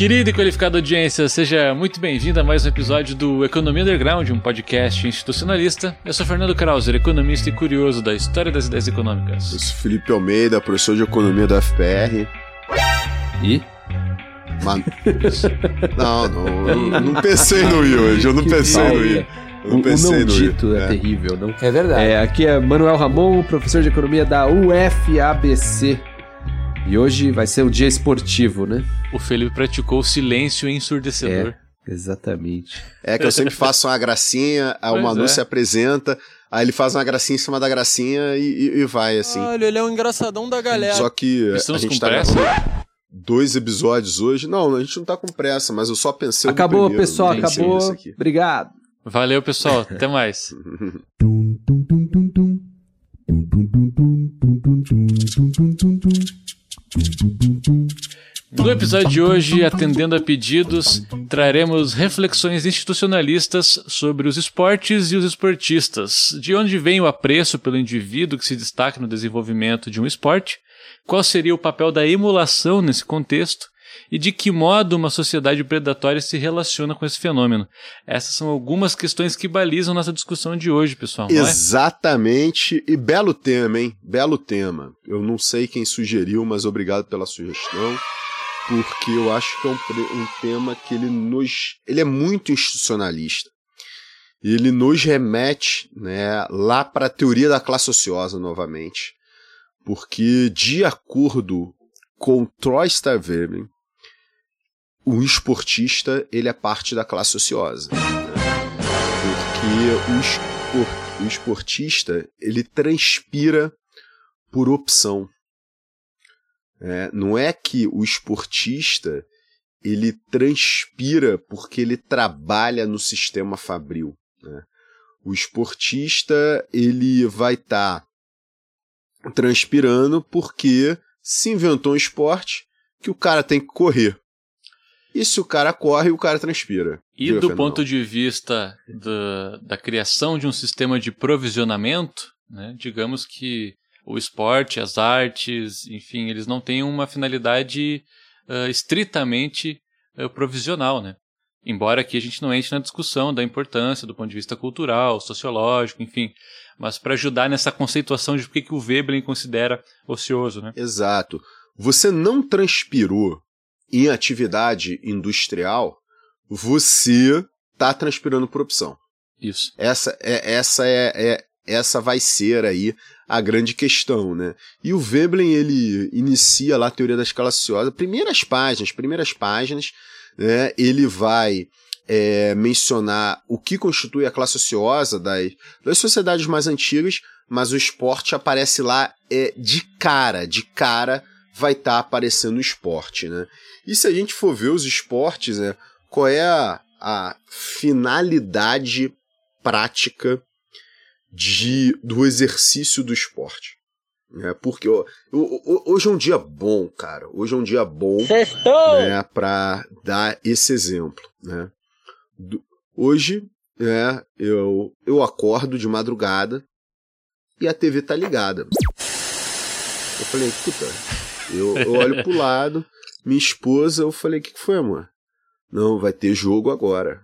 Querida e qualificada audiência, seja muito bem-vinda a mais um episódio do Economia Underground, um podcast institucionalista. Eu sou Fernando Krauser, economista e curioso da história das ideias econômicas. Eu sou Felipe Almeida, professor de economia da FPR. E? Mano, não, não, não pensei no I hoje, eu não pensei no I. Eu não pensei o não no dito é, é terrível, não? É verdade. É, aqui é Manuel Ramon, professor de economia da UFABC. E hoje vai ser um dia esportivo, né? O Felipe praticou o silêncio ensurdecedor. É, exatamente. É que eu sempre faço uma gracinha, aí o Manu é. se apresenta, aí ele faz uma gracinha em cima da gracinha e, e, e vai, assim. Olha, ele é um engraçadão da galera. Só que Estamos a gente com tá pressa? dois episódios hoje. Não, a gente não tá com pressa, mas eu só pensei Acabou, primeiro, pessoal, acabou. Obrigado. Valeu, pessoal. Até mais. No episódio de hoje, atendendo a pedidos, traremos reflexões institucionalistas sobre os esportes e os esportistas. De onde vem o apreço pelo indivíduo que se destaca no desenvolvimento de um esporte? Qual seria o papel da emulação nesse contexto? E de que modo uma sociedade predatória se relaciona com esse fenômeno? Essas são algumas questões que balizam nossa discussão de hoje, pessoal. é? Exatamente. E belo tema, hein? Belo tema. Eu não sei quem sugeriu, mas obrigado pela sugestão. Porque eu acho que é um, um tema que ele nos. Ele é muito institucionalista. Ele nos remete né, lá para a teoria da classe ociosa novamente. Porque, de acordo com Troy Starvebin, o esportista ele é parte da classe ociosa. Porque o, espor- o esportista ele transpira por opção. É, não é que o esportista ele transpira porque ele trabalha no sistema fabril. né? O esportista ele vai estar transpirando porque se inventou um esporte que o cara tem que correr. E se o cara corre, o cara transpira. E Diga, do Fernando. ponto de vista da, da criação de um sistema de provisionamento, né, digamos que o esporte, as artes, enfim, eles não têm uma finalidade ah, estritamente ah, provisional, né? Embora aqui a gente não entre na discussão da importância do ponto de vista cultural, sociológico, enfim, mas para ajudar nessa conceituação de por que que o Veblen considera ocioso, né? Exato. Você não transpirou em atividade industrial, você tá transpirando por opção. Isso. Essa é essa é, é- essa vai ser aí a grande questão, né? E o Veblen ele inicia lá a teoria da escala ociosa, primeiras páginas, primeiras páginas, né? Ele vai é, mencionar o que constitui a classe ociosa das, das sociedades mais antigas, mas o esporte aparece lá é, de cara, de cara vai estar aparecendo o esporte, né? E se a gente for ver os esportes, né, qual é a, a finalidade prática de, do exercício do esporte? Né? Porque ó, hoje é um dia bom, cara. Hoje é um dia bom né, para dar esse exemplo. Né? Do- hoje né, eu, eu acordo de madrugada e a TV tá ligada. Eu falei, puta, eu, eu olho pro lado, minha esposa, eu falei, o que, que foi, amor? Não, vai ter jogo agora.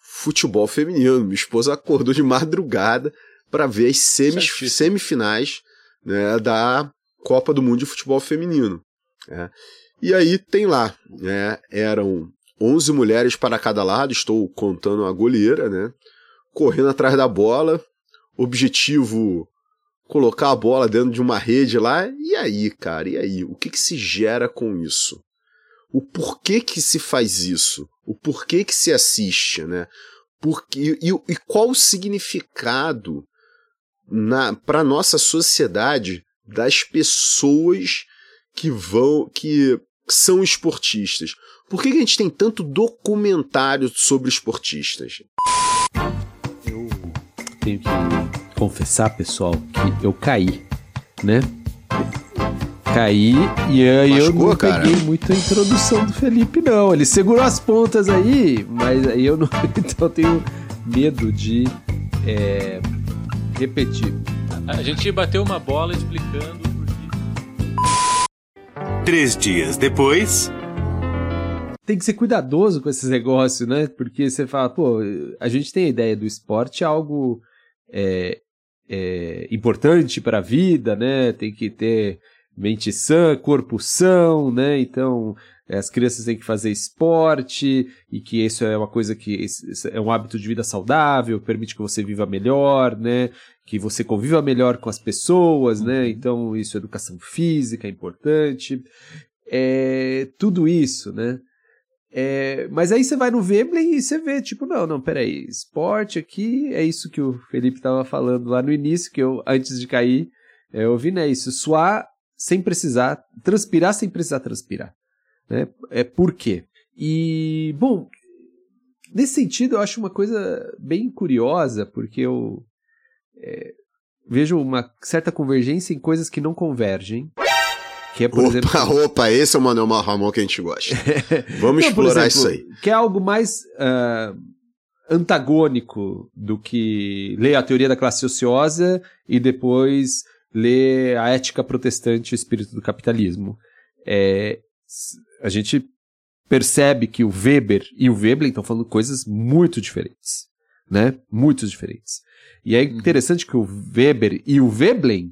Futebol feminino. Minha esposa acordou de madrugada para ver as semis, semifinais né, da Copa do Mundo de Futebol Feminino. né. E aí tem lá, né, eram 11 mulheres para cada lado, estou contando a goleira, né, correndo atrás da bola, objetivo colocar a bola dentro de uma rede lá, e aí, cara, e aí? O que, que se gera com isso? O porquê que se faz isso? O porquê que se assiste, né? Porque, e, e qual o significado para nossa sociedade das pessoas que vão, que são esportistas? Por que, que a gente tem tanto documentário sobre esportistas? Eu tenho que confessar, pessoal, que eu caí, né? Caí e aí eu Machucou, não cara? peguei muito a introdução do Felipe, não. Ele segurou as pontas aí, mas aí eu não. Então eu tenho medo de é, repetir. A gente bateu uma bola explicando por que Três dias depois, tem que ser cuidadoso com esses negócios, né? Porque você fala, pô, a gente tem a ideia do esporte algo é, é, importante para a vida, né? Tem que ter mente sã, corpo são, né? Então, as crianças têm que fazer esporte e que isso é uma coisa que é um hábito de vida saudável, permite que você viva melhor, né? Que você conviva melhor com as pessoas, né? Então, isso é educação física, é importante. É, tudo isso, né? É, mas aí você vai no Veblen e você vê, tipo, não, não, peraí, esporte aqui é isso que o Felipe estava falando lá no início, que eu, antes de cair, é, eu ouvi, né, isso, suar sem precisar, transpirar sem precisar transpirar, né, é por quê? E, bom, nesse sentido eu acho uma coisa bem curiosa, porque eu é, vejo uma certa convergência em coisas que não convergem, que é, por opa, exemplo. Opa, esse é o Manuel Ramon que a gente gosta. Vamos Não, explorar exemplo, isso aí. Que é algo mais uh, antagônico do que ler a teoria da classe ociosa e depois ler a ética protestante e o espírito do capitalismo. É, a gente percebe que o Weber e o Veblen estão falando coisas muito diferentes, né? Muito diferentes. E é uhum. interessante que o Weber e o Veblen,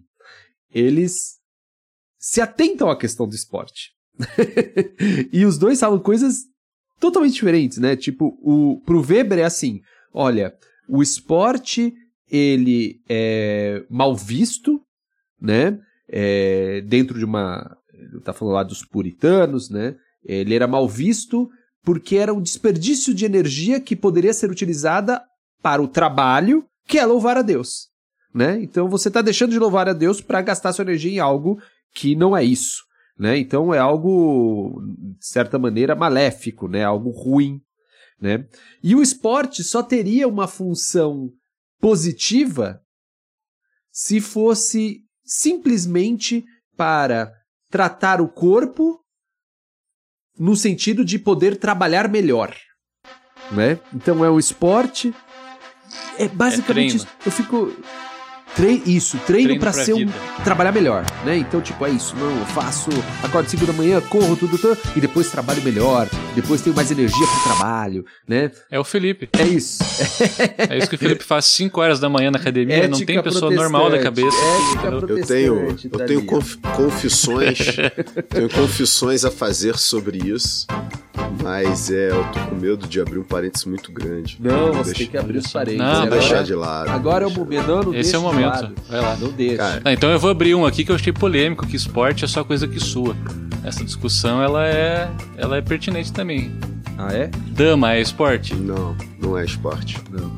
eles se atentam à questão do esporte. e os dois falam coisas totalmente diferentes, né? Tipo, o, pro Weber é assim, olha, o esporte, ele é mal visto, né? É, dentro de uma... Tá falando lá dos puritanos, né? Ele era mal visto porque era um desperdício de energia que poderia ser utilizada para o trabalho, que é louvar a Deus. Né? Então você está deixando de louvar a Deus para gastar sua energia em algo que não é isso. Né? Então é algo, de certa maneira, maléfico, né? algo ruim. Né? E o esporte só teria uma função positiva se fosse simplesmente para tratar o corpo no sentido de poder trabalhar melhor. Né? Então é o esporte. É basicamente é isso. Eu fico. Tre isso, treino, treino para ser um, trabalhar melhor, né? Então, tipo, é isso, não, eu faço, acordo 5 da manhã, corro tudo, tudo, e depois trabalho melhor, depois tenho mais energia pro trabalho, né? É o Felipe. É isso. é isso que o Felipe faz 5 horas da manhã na academia, Ética não tem pessoa normal da cabeça. eu tenho, eu tenho conf, confissões, tenho confissões a fazer sobre isso. Mas é, eu tô com medo de abrir um parênteses muito grande. Não, você deixa... tem que abrir os parênteses. Não, não deixar de lado. Agora é o momento. Não, não Esse é o momento. Vai lá. Não deixa. Cara, ah, então eu vou abrir um aqui que eu achei polêmico, que esporte é só coisa que sua. Essa discussão, ela é, ela é pertinente também. Ah, é? Dama é esporte? Não, não é esporte. Não.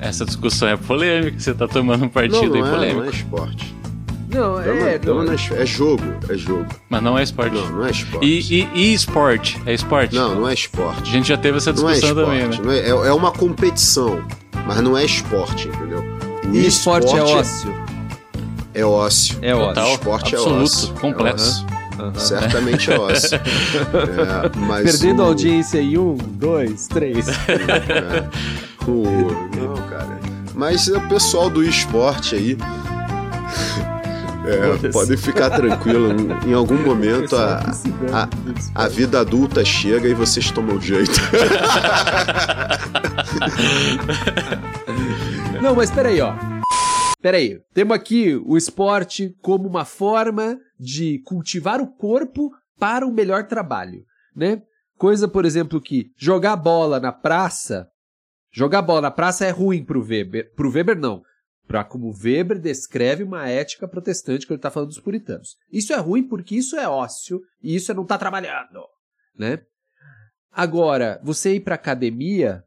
Essa discussão é polêmica, você tá tomando um partido não, não aí é, polêmico. Não é esporte. Não, é, não, não é, é jogo, é jogo. Mas não é esporte. Não, não é esporte. E, e, e esporte? É esporte? Não, não é esporte. A gente já teve essa discussão não é também, né? É, é, uma competição, mas não é esporte, entendeu? O e esporte, esporte é ócio. É ócio. É ócio. Total, esporte absoluto, é ócio. completo. É Uhum. Certamente é ócio. é, mas Perdendo o... audiência em um, dois, três. É, o... Não, cara. Mas o pessoal do esporte aí é, podem ficar tranquilo. Em algum momento a, a, a, vida adulta chega e vocês tomam jeito. Não, mas peraí, ó. Peraí, temos aqui o esporte como uma forma de cultivar o corpo para o melhor trabalho, né? Coisa, por exemplo, que jogar bola na praça, jogar bola na praça é ruim pro Weber, pro Weber não, para como Weber descreve uma ética protestante que ele está falando dos puritanos. Isso é ruim porque isso é ócio e isso é não estar tá trabalhando, né? Agora, você ir para academia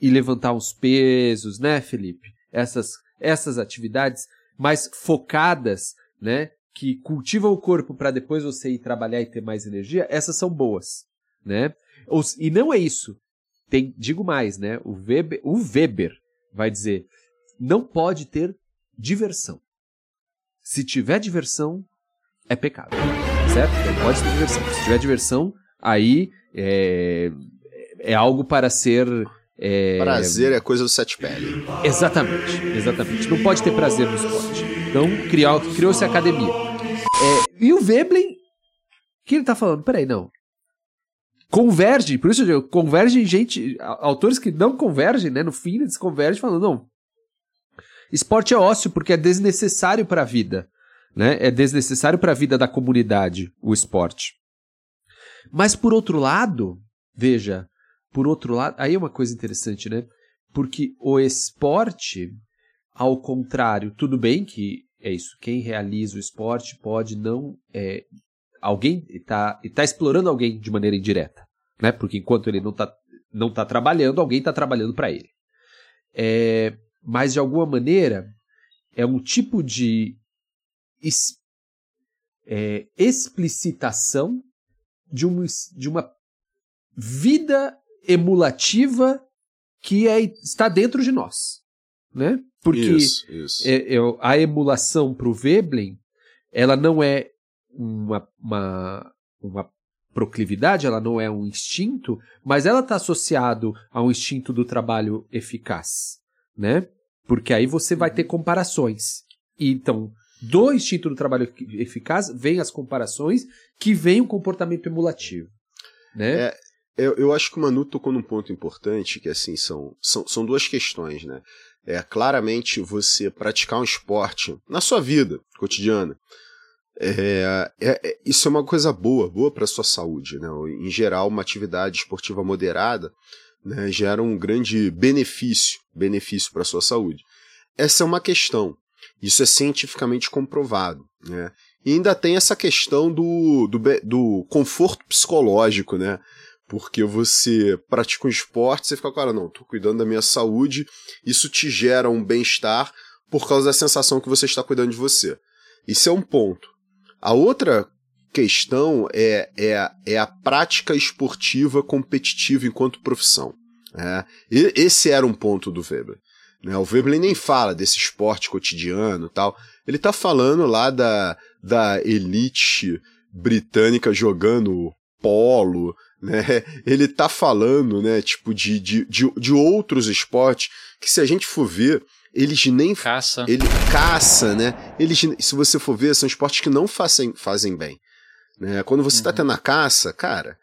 e levantar uns pesos, né, Felipe? Essas essas atividades mais focadas, né, que cultivam o corpo para depois você ir trabalhar e ter mais energia, essas são boas, né? E não é isso. Tem, digo mais, né? O Weber, o Weber vai dizer não pode ter diversão. Se tiver diversão, é pecado. Certo? Não pode ter diversão. Se tiver diversão, aí é, é algo para ser. É... Prazer é coisa do sete pele. Exatamente, exatamente. Não pode ter prazer no esporte. Então criou-se a academia. É, e o Veblen, que ele tá falando? Peraí, não. converge, por isso eu digo, converge gente, autores que não convergem, né? No fim eles convergem falando, não, esporte é ócio porque é desnecessário para a vida, né? É desnecessário para a vida da comunidade o esporte. Mas por outro lado, veja, por outro lado, aí é uma coisa interessante, né? Porque o esporte, ao contrário, tudo bem que é isso, quem realiza o esporte pode não é, alguém está tá explorando alguém de maneira indireta, né? Porque enquanto ele não está não tá trabalhando, alguém está trabalhando para ele. É, mas de alguma maneira é um tipo de es, é, explicitação de uma, de uma vida emulativa que é, está dentro de nós, né? Porque Isso, isso. é- é- a emulação para o Veblen, ela não é uma, uma, uma proclividade, ela não é um instinto, mas ela está associado ao instinto do trabalho eficaz, né? Porque aí você vai ter comparações. E, então, do instinto do trabalho eficaz vem as comparações, que vem o comportamento emulativo, né? É, Eu, eu acho que o Manu tocou num ponto importante, que assim, são, são, são duas questões, né? É claramente você praticar um esporte na sua vida cotidiana. É, é- é- isso é uma coisa boa, boa para sua saúde, né? Em geral, uma atividade esportiva moderada né, gera um grande benefício, benefício para sua saúde. Essa é uma questão. Isso é cientificamente comprovado, né? E ainda tem essa questão do, do, do conforto psicológico, né? Porque você pratica um esporte, você fica, cara, não, tô cuidando da minha saúde, isso te gera um bem-estar por causa da sensação que você está cuidando de você. Isso é um ponto. A outra questão é, é, é a prática esportiva competitiva enquanto profissão. né? Esse era um ponto do Weber. Né? O Weber nem fala desse esporte cotidiano tal. Ele está falando lá da, da elite britânica jogando polo, né? Ele tá falando, né, tipo, de, de, de, de outros esportes que se a gente for ver, eles nem Caça. ele caça, né? Eles, se você for ver, são esportes que não fazem, fazem bem. Né? Quando você está Uhum. tendo a caça, cara,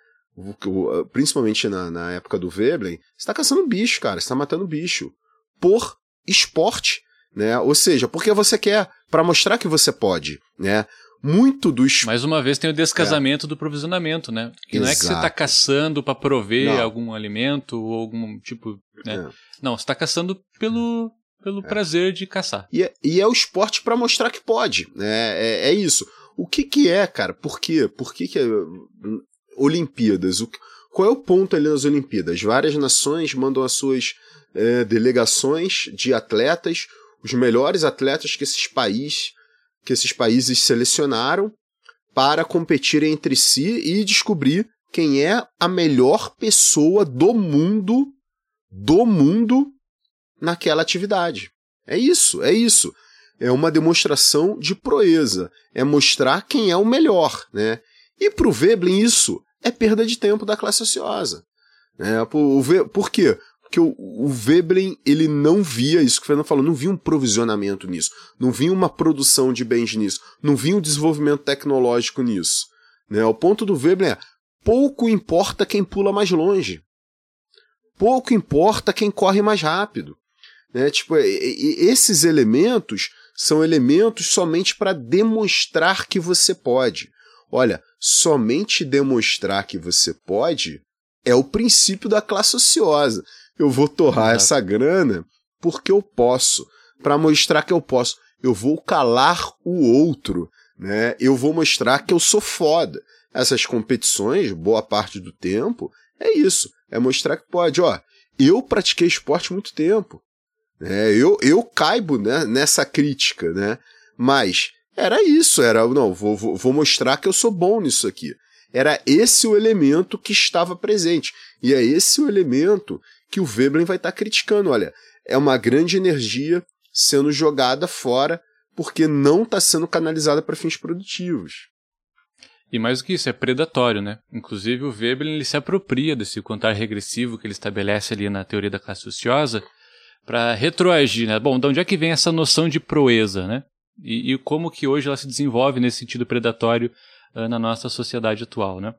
o- principalmente na, na época do Veblen, você está caçando bicho, cara, você está matando bicho por esporte, né? Ou seja, porque você quer, para mostrar que você pode, né? Muito do esporte. Mais uma vez tem o descasamento do provisionamento, né? Que não é que você está Exato. caçando para prover Não. algum alimento ou algum tipo. Né? É. Não, você está caçando pelo, pelo prazer de caçar. E é, e é o esporte para mostrar que pode, né? É, é isso. O que que é, cara? Por quê? Por que que é, hum, Olimpíadas? O, qual é o ponto ali nas Olimpíadas? Várias nações mandam as suas é, delegações de atletas, os melhores atletas que esses países que esses países selecionaram para competirem entre si e descobrir quem é a melhor pessoa do mundo do mundo naquela atividade. É isso, é isso. É uma demonstração de proeza. É mostrar quem é o melhor, né? E pro Veblen isso é perda de tempo da classe ociosa. Né? Por, o por quê? Porque o, o Veblen, ele não via isso que o Fernando falou, não via um provisionamento nisso, não via uma produção de bens nisso, não via um desenvolvimento tecnológico nisso. Né? O ponto do Veblen é, pouco importa quem pula mais longe. Pouco importa quem corre mais rápido. Né? Tipo, esses elementos são elementos somente para demonstrar que você pode. Olha, somente demonstrar que você pode é o princípio da classe ociosa. Eu vou torrar Exato. essa grana porque eu posso, para mostrar que eu posso. Eu vou calar o outro, né? Eu vou mostrar que eu sou foda. Essas competições, boa parte do tempo, é isso. É mostrar que pode. Ó, eu pratiquei esporte muito tempo. Né? eu, eu caibo né, nessa crítica, né? Mas era isso, era, não, vou, vou, vou mostrar que eu sou bom nisso aqui. Era esse o elemento que estava presente. E é esse o elemento que o Veblen vai estar criticando. Olha, é uma grande energia sendo jogada fora porque não está sendo canalizada para fins produtivos. E mais do que isso, é predatório, né? Inclusive o Veblen ele se apropria desse contar regressivo que ele estabelece ali na teoria da classe ociosa para retroagir, né? Bom, de onde é que vem essa noção de proeza, né? E, e como que hoje ela se desenvolve nesse sentido predatório ah, na nossa sociedade atual, né?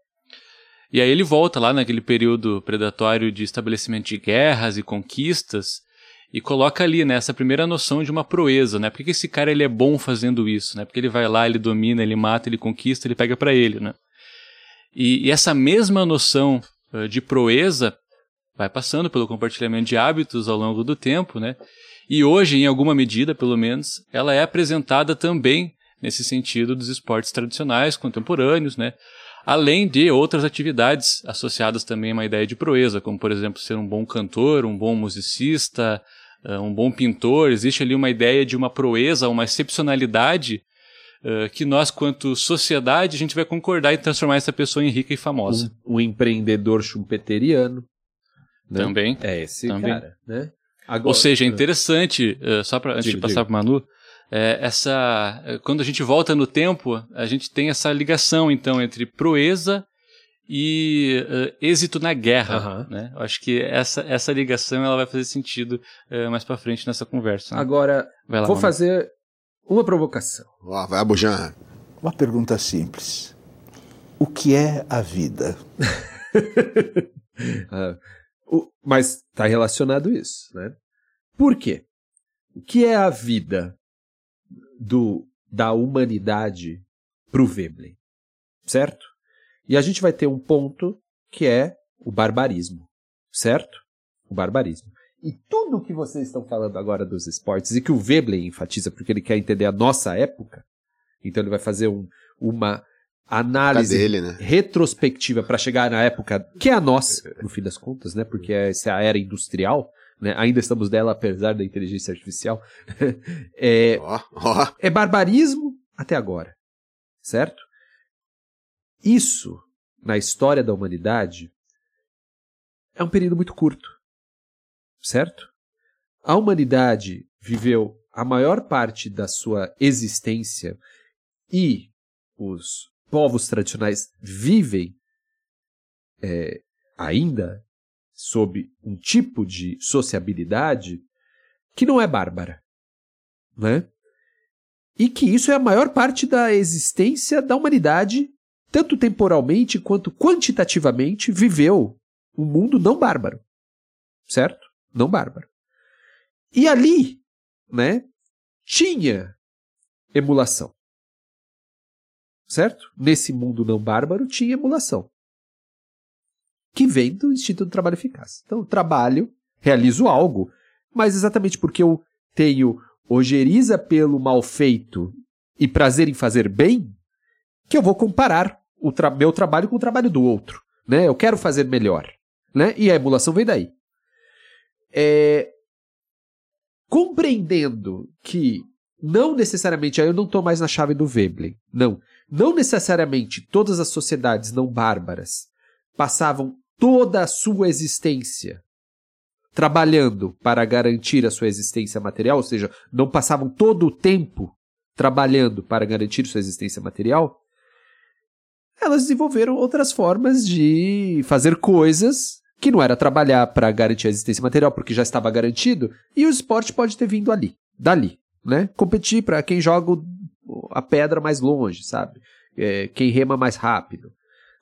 E aí ele volta lá naquele período predatório de estabelecimento de guerras e conquistas e coloca ali né, essa primeira noção de uma proeza, né? Por que esse cara ele é bom fazendo isso, né? Porque ele vai lá, ele domina, ele mata, ele conquista, ele pega para ele, né? E, e, essa mesma noção uh, de proeza vai passando pelo compartilhamento de hábitos ao longo do tempo, né? E hoje, em alguma medida, pelo menos, ela é apresentada também nesse sentido dos esportes tradicionais, contemporâneos, né? Além de outras atividades associadas também a uma ideia de proeza, como, por exemplo, ser um bom cantor, um bom musicista, uh, um bom pintor. Existe ali uma ideia de uma proeza, uma excepcionalidade uh, que nós, quanto sociedade, a gente vai concordar em transformar essa pessoa em rica e famosa. Um, um empreendedor chumpeteriano. Né? Também. É esse Também. cara, né? Agora, Ou seja, é interessante, uh, só para antes de passar para Manu, é, essa quando a gente volta no tempo, a gente tem essa ligação então entre proeza e uh, êxito na guerra, Uhum. né? Eu acho que essa, essa ligação ela vai fazer sentido uh, mais para frente nessa conversa. né? Agora, Vai lá, vou Manu. fazer uma provocação. Ó, vai, Bujan. Uma pergunta simples. O que é a vida? Ah, o- mas está relacionado isso, né? Por quê? O que é a vida do, da humanidade para o Veblen? Certo? E a gente vai ter um ponto que é o barbarismo, certo? O barbarismo. E tudo que vocês estão falando agora dos esportes e que o Veblen enfatiza porque ele quer entender a nossa época, então ele vai fazer um- uma análise Cadê ele, né? retrospectiva para chegar na época que é a nossa, no fim das contas, né? Porque essa é a era industrial, né? Ainda estamos dela apesar da inteligência artificial. é, Ó, ó. é barbarismo até agora, certo? Isso na história da humanidade é um período muito curto, certo? A humanidade viveu a maior parte da sua existência e os povos tradicionais vivem é, ainda sob um tipo de sociabilidade que não é bárbara, né? E que isso é a maior parte da existência da humanidade, tanto temporalmente quanto quantitativamente, viveu um mundo não bárbaro, certo? Não bárbaro. E ali, né, tinha emulação certo? Nesse mundo não bárbaro tinha emulação. Que vem do instinto do trabalho eficaz. Então, eu trabalho, realizo algo, mas exatamente porque eu tenho ojeriza pelo mal feito e prazer em fazer bem, que eu vou comparar o tra meu trabalho com o trabalho do outro. Né? Eu quero fazer melhor. Né? E a emulação vem daí. É... Compreendendo que não necessariamente, aí eu não estou mais na chave do Veblen, não. Não necessariamente todas as sociedades não bárbaras passavam toda a sua existência trabalhando para garantir a sua existência material, ou seja, não passavam todo o tempo trabalhando para garantir sua existência material, elas desenvolveram outras formas de fazer coisas que não era trabalhar para garantir a existência material, porque já estava garantido, e o esporte pode ter vindo ali, dali, né? Competir para quem joga o- a pedra mais longe, sabe? É, quem rema mais rápido.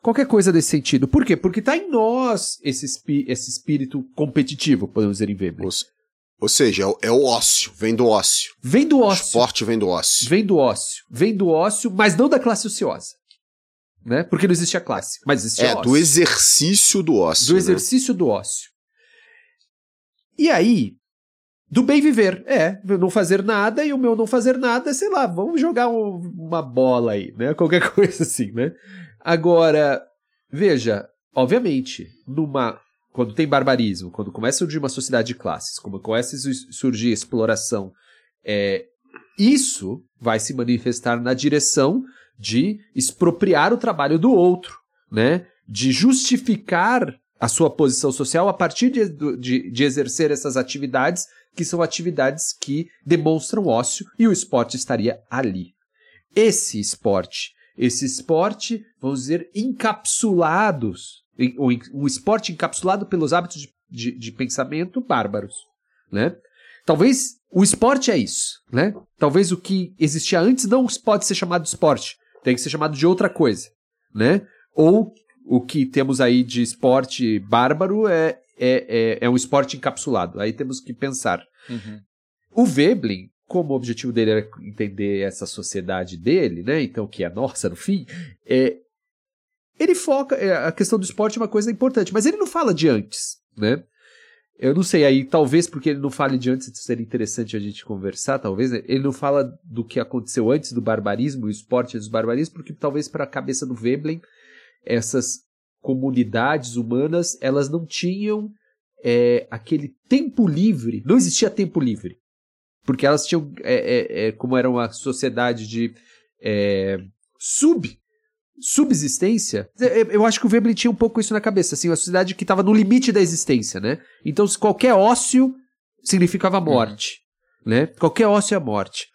Qualquer coisa desse sentido. Por quê? Porque está em nós esse, esse espírito competitivo, podemos dizer em Veblen. Ou, se- ou seja, é o, é o ócio, vem do ócio. Vem do O ócio. esporte vem do ócio. Vem do ócio. Vem do ócio, mas não da classe ociosa. Né? Porque não existia classe, mas existia É, ócio. do exercício do ócio. do né? exercício do ócio. E aí, do bem viver, é, não fazer nada e o meu não fazer nada, sei lá, vamos jogar um- uma bola aí, né? Qualquer coisa assim, né? Agora, veja, obviamente, numa quando tem barbarismo, quando começa a surgir uma sociedade de classes, quando começa a su- surgir exploração, é, isso vai se manifestar na direção de expropriar o trabalho do outro, né? De justificar a sua posição social a partir de, de, de exercer essas atividades que são atividades que demonstram ócio e o esporte estaria ali. Esse esporte, esse esporte, vamos dizer, encapsulados, um esporte encapsulado pelos hábitos de, de, de pensamento bárbaros, né? Talvez o esporte é isso, né? Talvez o que existia antes não pode ser chamado de esporte, tem que ser chamado de outra coisa, né? Ou o que temos aí de esporte bárbaro é, é, é, é um esporte encapsulado. Aí temos que pensar. Uhum. O Veblen, como o objetivo dele era entender essa sociedade dele, né? Então, que é nossa no fim, é, ele foca. é, A questão do esporte é uma coisa importante, mas ele não fala de antes, né? Eu não sei, aí talvez porque ele não fale de antes, seria interessante a gente conversar, talvez. né? Ele não fala do que aconteceu antes do barbarismo, o esporte dos barbarismos, porque talvez para a cabeça do Veblen, essas comunidades humanas, elas não tinham é, aquele tempo livre, não existia tempo livre. Porque elas tinham, é, é, é, como era uma sociedade de é, sub subsistência, é, eu acho que o Veblen tinha um pouco isso na cabeça, assim, uma sociedade que estava no limite da existência, né? Então, se qualquer ócio significava morte, né? Qualquer ócio é morte.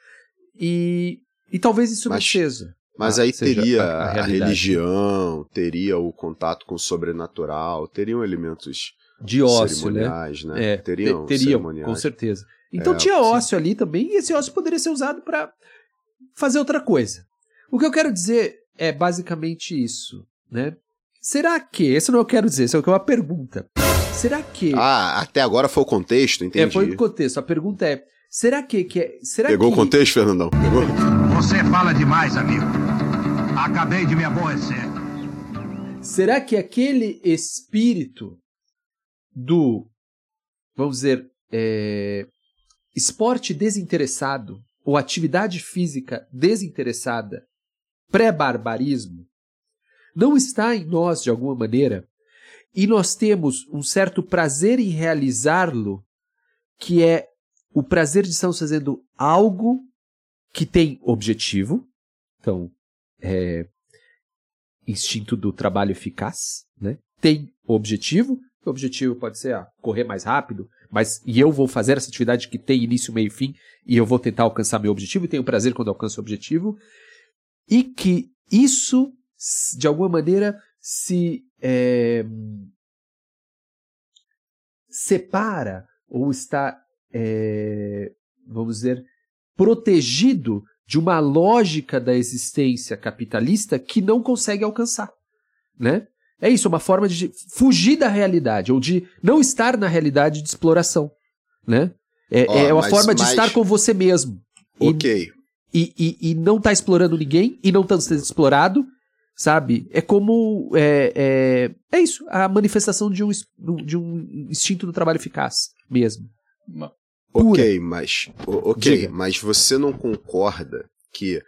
E, e talvez isso Mas- não seja. Mas Ah, aí teria a- a a, religião, teria o contato com o sobrenatural, teriam elementos de ócio, né? cerimoniais, né? É, teriam, te- teriam, cerimoniais. com certeza. Então É, tinha sim. ócio ali também, e esse ócio poderia ser usado para fazer outra coisa. O que eu quero dizer é basicamente isso, né? Será que, esse não eu quero dizer, isso é uma pergunta. Será que Ah, até agora foi o contexto, entendi. é foi o contexto? A pergunta é, será que que é, será Pegou que o contexto, Fernandão? Pegou? Você fala demais, amigo. Acabei de me aborrecer. Será que aquele espírito do, vamos dizer, é, esporte desinteressado ou atividade física desinteressada, pré-barbarismo, não está em nós de alguma maneira e nós temos um certo prazer em realizá-lo, que é o prazer de estarmos fazendo algo que tem objetivo, então, é, instinto do trabalho eficaz, né? Tem objetivo. O objetivo pode ser ah, correr mais rápido, mas e eu vou fazer essa atividade que tem início, meio e fim, e eu vou tentar alcançar meu objetivo e tenho prazer quando alcanço o objetivo. E que isso, de alguma maneira, se é, separa ou está, é, vamos dizer, protegido de uma lógica da existência capitalista que não consegue alcançar, né? É isso, uma forma de fugir da realidade ou de não estar na realidade de exploração, né? É, Ó, é uma mas- forma de mas- estar com você mesmo e, Ok. e, e, e não estar explorando ninguém e não estar sendo explorado, sabe? É como é, é, é isso, a manifestação de um, de um instinto do trabalho eficaz mesmo. Pura. Ok, mas. Ok, Diga. mas você não concorda que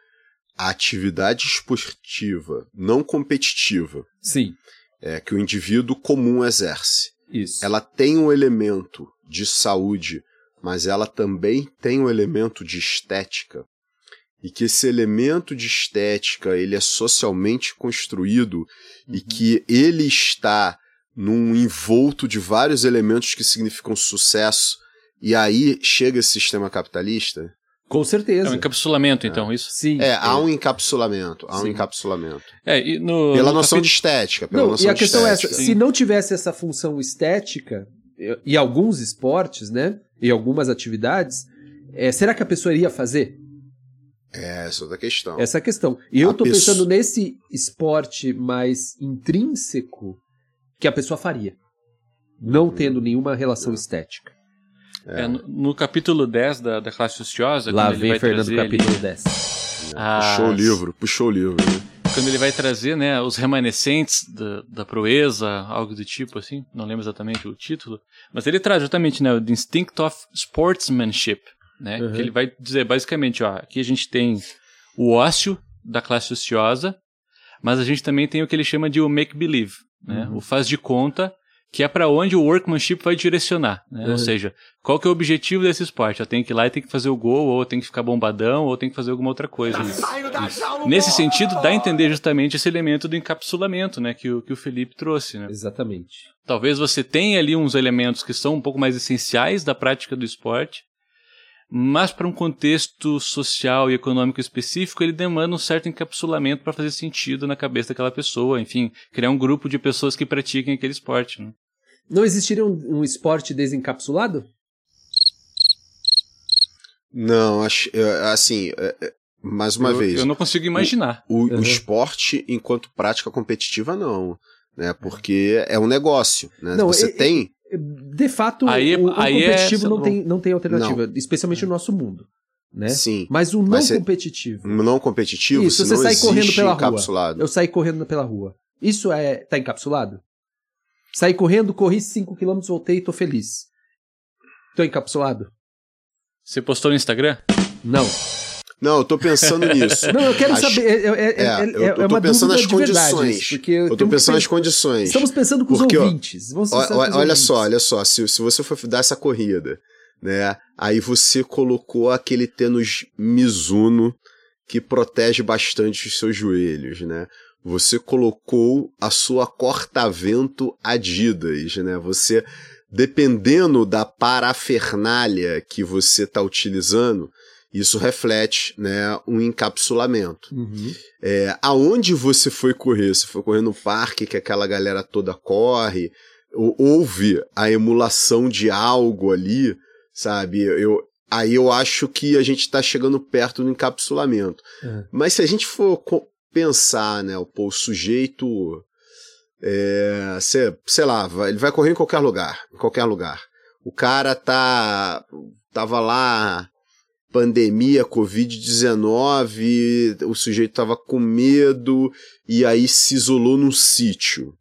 a atividade esportiva não competitiva Sim, é, que o indivíduo comum exerce, isso. ela tem um elemento de saúde, mas ela também tem um elemento de estética. E que esse elemento de estética ele é socialmente construído e que ele está num envolto de vários elementos que significam sucesso. E aí chega esse sistema capitalista. Com É certeza. um encapsulamento, então, isso? Sim. É, há um encapsulamento, há um Sim. encapsulamento. É, e no, Pela no noção de capítulo- estética, pela Não, noção e a de questão é essa, estética. se não tivesse essa função estética, e alguns esportes, né, e algumas atividades, é, será que a pessoa iria fazer? É, essa é outra questão. Essa é a questão. E eu A tô pessoa- pensando nesse esporte mais intrínseco que a pessoa faria, não Uhum. tendo nenhuma relação estética. É, no, no capítulo 10 da, da classe ociosa, Lá vem vai Fernando trazer ali capítulo 10. as- Puxou o livro, puxou o livro. Né? quando ele vai trazer, né, os remanescentes da, da proeza, algo do tipo assim, não lembro exatamente o título, mas ele traz justamente, né, o The Instinct of Sportsmanship, né, Uhum. que ele vai dizer basicamente, ó, aqui a gente tem o ócio da classe ociosa, mas a gente também tem o que ele chama de o make-believe, né, Uhum. o faz de conta, que é para onde o workmanship vai direcionar, né, Uhum. ou seja, qual que é o objetivo desse esporte? Eu tenho que ir lá e tenho que fazer o gol, ou eu tenho que ficar bombadão, ou eu tenho que fazer alguma outra coisa. Nesse sentido, dá a entender justamente esse elemento do encapsulamento, né, que o, que o Felipe trouxe, né? Exatamente. Talvez você tenha ali uns elementos que são um pouco mais essenciais da prática do esporte, mas para um contexto social e econômico específico, ele demanda um certo encapsulamento para fazer sentido na cabeça daquela pessoa, enfim, criar um grupo de pessoas que pratiquem aquele esporte, né? Não existiria um, um esporte desencapsulado? Não, acho, é, assim, é, é, mais uma eu, vez, Eu não consigo imaginar. o, o Uhum. esporte enquanto prática competitiva, não. Né? Porque é um negócio, né? Não, Você e- tem De fato, Aí- o, o aí é- competitivo não, tem, não tem alternativa, Não. especialmente no nosso mundo. Né? sim, Mas o não competitivo, um não competitivo, Isso, você não sai correndo pela rua. encapsulado. eu saí correndo pela rua. Isso é tá encapsulado? Saí correndo, corri 5km, voltei e tô feliz. Tô encapsulado? Você postou no Instagram? Não. Não, eu tô pensando nisso. Não, eu quero As- saber. É, é, é, É, é, eu- eu é tô pensando nas condições. porque Eu tô pensando nas condições. Estamos pensando com Porque, os ouvintes. Ó, ó, olha ouvintes. só, olha só, se, se você for dar essa corrida, né? Aí você colocou aquele tênis Mizuno que protege bastante os seus joelhos, né? Você colocou a sua corta-vento Adidas, né? Você, dependendo da parafernália que você está utilizando, isso reflete, né, um encapsulamento. Uhum. É, aonde você foi correr? Você foi correr no parque que aquela galera toda corre? Ou- Houve a emulação de algo ali, sabe? Eu, aí eu acho que a gente está chegando perto do encapsulamento. É. Mas se a gente for pensar, né, pô, o sujeito, é, sei, sei lá, vai- ele vai correr em qualquer lugar, em qualquer lugar. O cara tá, tava lá pandemia, Covid-19, o sujeito tava com medo e aí se isolou num sítio.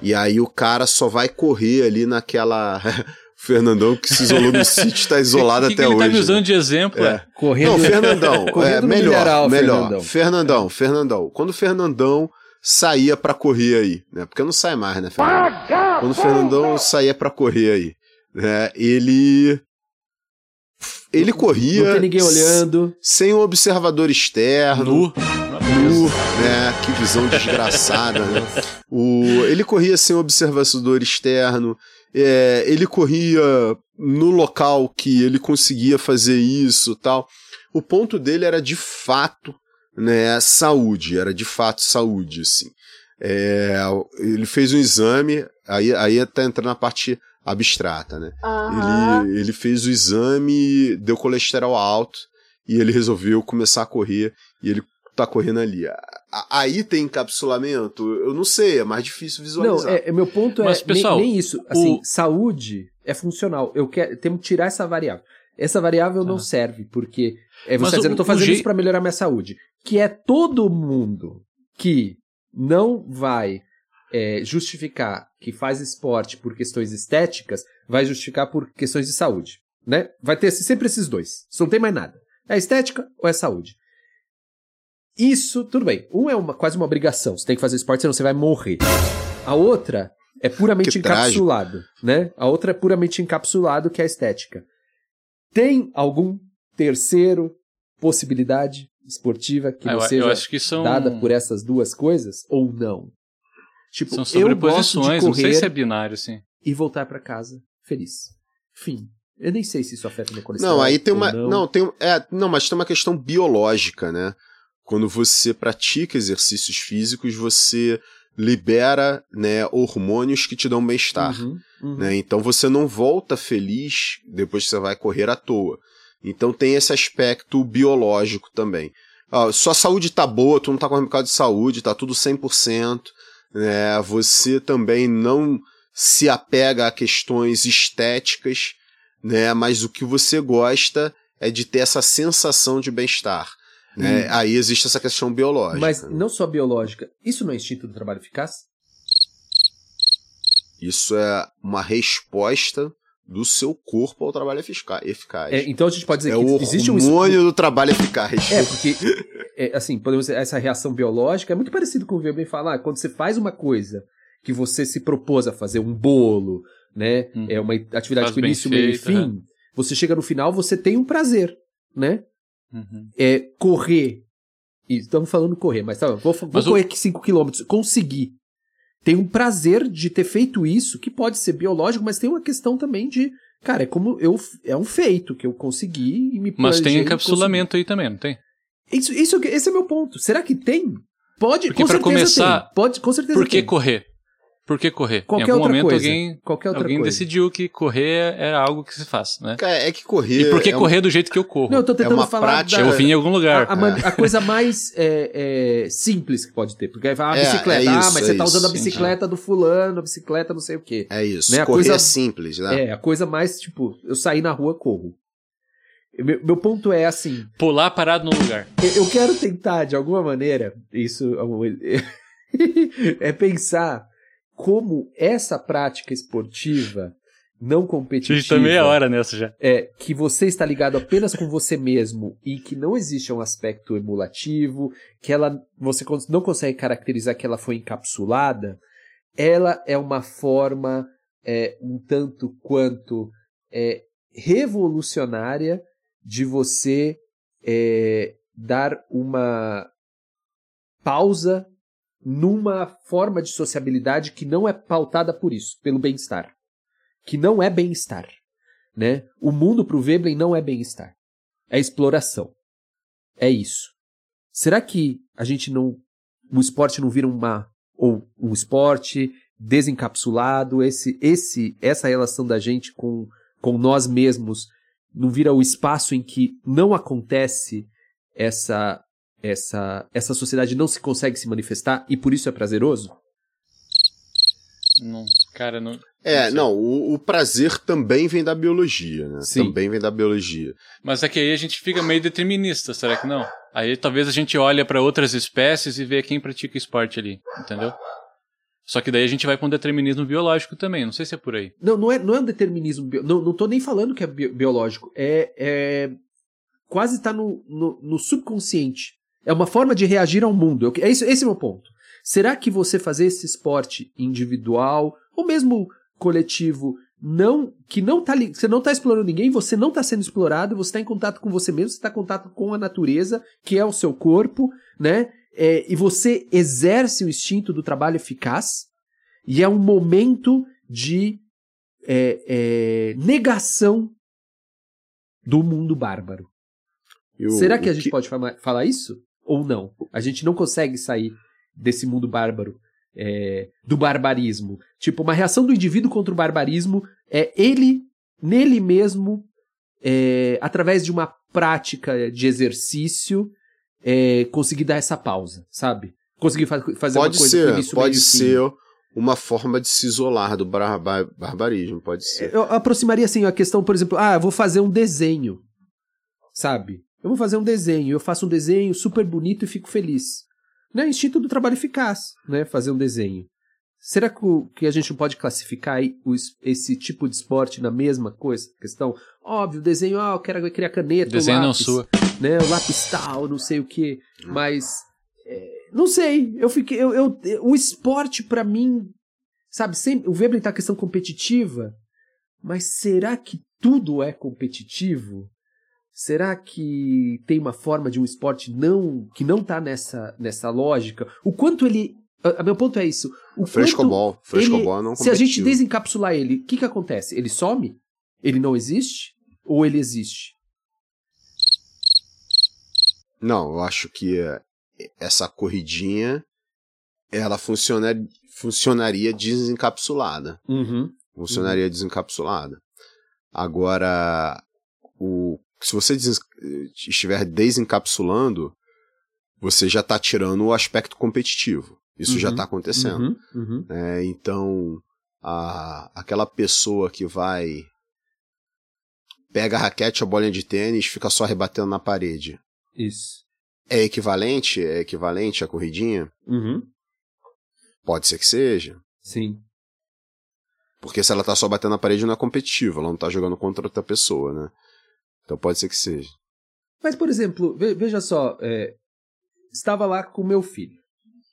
E aí o cara só vai correr ali naquela. O Fernandão que se isolou no sítio tá isolado que, que até ele hoje. tá me usando né? de exemplo? É. É. Correndo. Não, Fernandão, Correndo é melhor, milharal, melhor. Fernandão. Fernandão, Fernandão. Quando o Fernandão saía pra correr aí, né? Porque não sai mais, né, Fernandão? Quando o Fernandão saía pra correr aí, né? Ele ele corria Não tem ninguém olhando. sem um observador externo, Nu. nu, né? Que visão desgraçada, né? O, ele corria sem observador externo, é, ele corria no local que ele conseguia fazer isso tal. O ponto dele era de fato né, saúde, era de fato saúde, assim. É, ele fez um exame, aí, aí tá entrando na parte abstrata, né? Ele, ele fez o exame, deu colesterol alto e ele resolveu começar a correr e ele tá correndo ali. A- a- Aí tem encapsulamento? Eu não sei, é mais difícil Não, visualizar. é, é- meu ponto é Mas, nem- pessoal, nem, isso. Assim, o- saúde é funcional. Eu quero, temos que tirar essa variável. Essa variável não Ah. serve, porque é, você tá dizendo, eu tô fazendo isso para melhorar minha saúde. Que é todo mundo que não vai é, justificar que faz esporte por questões estéticas, vai justificar por questões de saúde. Né? Vai ter sempre esses dois. Não tem mais nada. É estética ou é saúde? Isso, tudo bem. Um é uma, quase uma obrigação. Você tem que fazer esporte, senão você vai morrer. A outra é puramente Que trágico. encapsulado, né? A outra é puramente encapsulado, que é a estética. Tem algum terceiro possibilidade esportiva que Ah, não eu, seja eu acho que são, dada por essas duas coisas ou não? Tipo, são eu gosto de sobreposições, não sei correr se é binário, assim. e voltar pra casa feliz. Fim. Eu nem sei se isso afeta meu colesterol. Não, aí tem uma. Não. Não. tem. É, não, mas tem uma questão biológica, né? Quando você pratica exercícios físicos, você libera né, hormônios que te dão bem-estar. Uhum, uhum. né? Então você não volta feliz depois que você vai correr à toa. Então tem esse aspecto biológico também. Ó, sua saúde tá boa, tu não tá correndo por causa de saúde, tá tudo 100%. Né? Você também não se apega a questões estéticas, né? mas o que você gosta é de ter essa sensação de bem-estar. Né? Aí existe essa questão biológica. Mas não só biológica. Isso não é instinto do trabalho eficaz? Isso é uma resposta do seu corpo ao trabalho efica- eficaz. É, então a gente pode dizer É que existe um hormônio do trabalho eficaz. É, porque, é, assim, podemos essa reação biológica é muito parecido com o Weber falar, quando você faz uma coisa que você se propôs a fazer, um bolo, né, Uhum. é uma atividade Faz com início, meio e feito, fim, você chega no final, você tem um prazer, né, Uhum. é correr, estamos falando correr, mas tá, vou, vou Mas correr aqui 5 km, conseguir, tem um prazer de ter feito isso, que pode ser biológico, mas tem uma questão também de, cara, é como eu, é um feito que eu consegui e me Mas tem encapsulamento aí também, não tem? Isso, isso, esse é meu ponto. Será que tem? Pode, Porque com pra certeza começar, tem. Pode, com certeza Por que tem. correr? por que correr? Qualquer em algum outra momento coisa. alguém, Qualquer outra alguém coisa. decidiu que correr era algo que se faz, né? É que correr. E por que é um- correr do jeito que eu corro? Não, eu tô tentando uma falar prática- da, Eu vim em algum lugar. a, a man- a coisa mais é, é, simples que pode ter. Porque aí fala, ah, É, bicicleta. é ah, isso, mas você é tá usando a bicicleta do fulano, a bicicleta não sei o quê. É isso. Né, a correr coisa- é simples, né? É, a coisa mais, tipo, eu saí na rua, corro. Meu, meu ponto é assim, Pular parado no lugar. eu- eu quero tentar, de alguma maneira, isso é pensar como essa prática esportiva não A competitiva gente tá meia hora nessa já. é que você está ligado apenas com você mesmo e que não existe um aspecto emulativo, que ela você não consegue caracterizar que ela foi encapsulada, ela é uma forma é, um tanto quanto é, revolucionária de você é, dar uma pausa numa forma de sociabilidade que não é pautada por isso, pelo bem-estar. Que não é bem-estar. Né? O mundo para o Veblen não é bem-estar. É exploração. É isso. Será que a gente não. O esporte não vira uma. Ou um esporte desencapsulado, esse, esse, essa relação da gente com, com nós mesmos não vira o espaço em que não acontece essa, essa, essa sociedade não se consegue se manifestar e por isso é prazeroso? Não, cara, não. É, sei. não, o, o prazer também vem da biologia, né? Sim. Também vem da biologia. Mas é que aí a gente fica meio determinista, será que não? Aí talvez a gente olha pra outras espécies e vê quem pratica esporte ali, entendeu? Só que daí a gente vai pra um determinismo biológico também, não sei se é por aí. Não, não é, não é um determinismo. bio- Não, tô nem falando que é bi- biológico. É, é quase está no, no, no subconsciente. É uma forma de reagir ao mundo. Eu- É isso, esse é o meu ponto. Será que você fazer esse esporte individual ou mesmo coletivo não que não tá você não está explorando ninguém, você não está sendo explorado, você está em contato com você mesmo, você está em contato com a natureza, que é o seu corpo, né? É, e você exerce o instinto do trabalho eficaz, e é um momento de é, é, negação do mundo bárbaro. E o- Será que a gente pode fama- falar isso? Ou não? A gente não consegue sair desse mundo bárbaro, é, do barbarismo. Tipo, uma reação do indivíduo contra o barbarismo é ele, nele mesmo, é, através de uma prática de exercício, é, conseguir dar essa pausa, sabe? Conseguir fa fazer Pode uma coisa ser, início, pode e fim. ser uma forma de se isolar do barba- barbarismo, pode ser. Eu aproximaria assim a questão, por exemplo, ah, eu vou fazer um desenho, sabe? Eu vou fazer um desenho, eu faço um desenho super bonito e fico feliz. Né? Instinto do trabalho eficaz, né? Fazer um desenho. Será que, o- que a gente não pode classificar aí o es- esse tipo de esporte na mesma coisa? Questão, óbvio, desenho, ah, eu quero criar caneta, Desenho não lápis, sua. né? O lápis tal, não sei o que, mas é, não sei. Eu fiquei, eu, eu- o esporte pra mim, sabe? Sempre, o Veblen tá a questão competitiva, mas será que tudo é competitivo? Será que tem uma forma de um esporte não que não tá nessa nessa lógica? O quanto ele, a, a meu ponto é isso. O Frescobol, frescobol ele- não Se a gente desencapsular ele, o que que acontece? Ele some? Ele não existe? Ou ele existe? Não, eu acho que é, essa corridinha ela funciona, funcionaria desencapsulada. Uhum. Funcionaria desencapsulada. Agora, o, se você des- estiver desencapsulando, você já está tirando o aspecto competitivo. Isso já Uhum. está acontecendo. Uhum, uhum. né? então, a, aquela pessoa que vai. pega a raquete, a bolinha de tênis, fica só rebatendo na parede. Isso. É equivalente? É equivalente à corridinha? Uhum. Pode ser que seja. Sim. Porque se ela tá só batendo na parede, não é competitiva, ela não tá jogando contra outra pessoa, né? Então pode ser que seja. Mas, por exemplo, ve- veja só, é, estava lá com meu filho.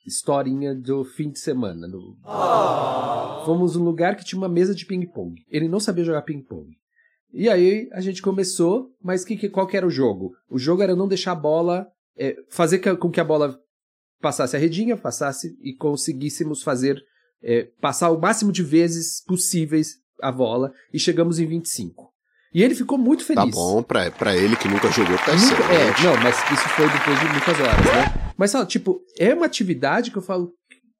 Historinha do fim de semana. no- Fomos num lugar que tinha uma mesa de ping-pong. Ele não sabia jogar ping-pong. E aí a gente começou, mas que, que- qual que era o jogo? O jogo era não deixar a bola. é, fazer com que a bola passasse a redinha, passasse e conseguíssemos fazer. é, passar o máximo de vezes possíveis a bola. E chegamos em 25. E ele ficou muito feliz. Tá bom, pra, pra ele que nunca jogou, tá Nunca- é, não, mas isso foi depois de muitas horas, né? Mas, sabe, tipo, é uma atividade que eu falo,